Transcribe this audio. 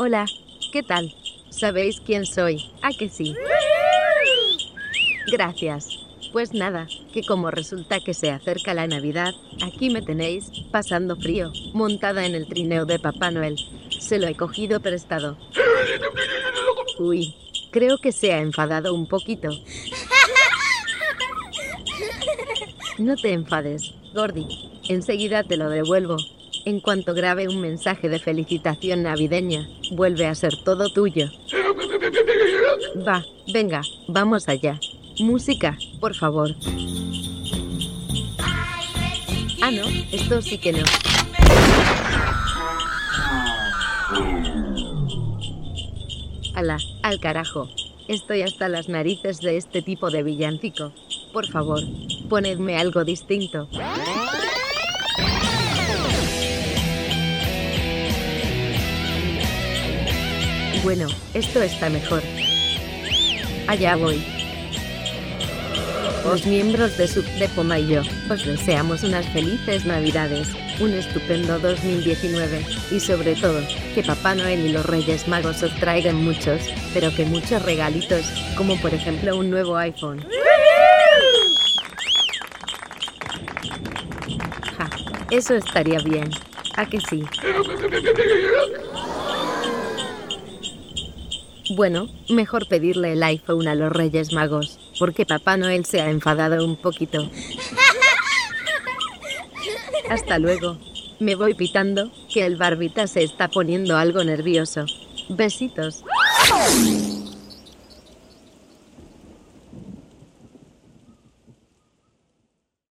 Hola, ¿qué tal? ¿Sabéis quién soy? ¿A que sí? Gracias. Pues nada, que como resulta que se acerca la Navidad, aquí me tenéis, pasando frío, montada en el trineo de Papá Noel. Se lo he cogido prestado. Uy, creo que se ha enfadado un poquito. No te enfades, Gordy. Enseguida te lo devuelvo. En cuanto grabe un mensaje de felicitación navideña, vuelve a ser todo tuyo. Va, venga, vamos allá. Música, por favor. Ah, no, esto sí que no. Ala, al carajo. Estoy hasta las narices de este tipo de villancico. Por favor, ponedme algo distinto. Bueno, esto está mejor. Allá voy. Los miembros de Subdepoma y yo os deseamos unas felices Navidades, un estupendo 2019 y sobre todo, que Papá Noel y los Reyes Magos os traigan muchos, pero que muchos regalitos, como por ejemplo un nuevo iPhone. Ja, eso estaría bien. ¿A que sí? Bueno, mejor pedirle el iPhone a los Reyes Magos, porque Papá Noel se ha enfadado un poquito. Hasta luego. Me voy pitando, que el barbita se está poniendo algo nervioso. Besitos.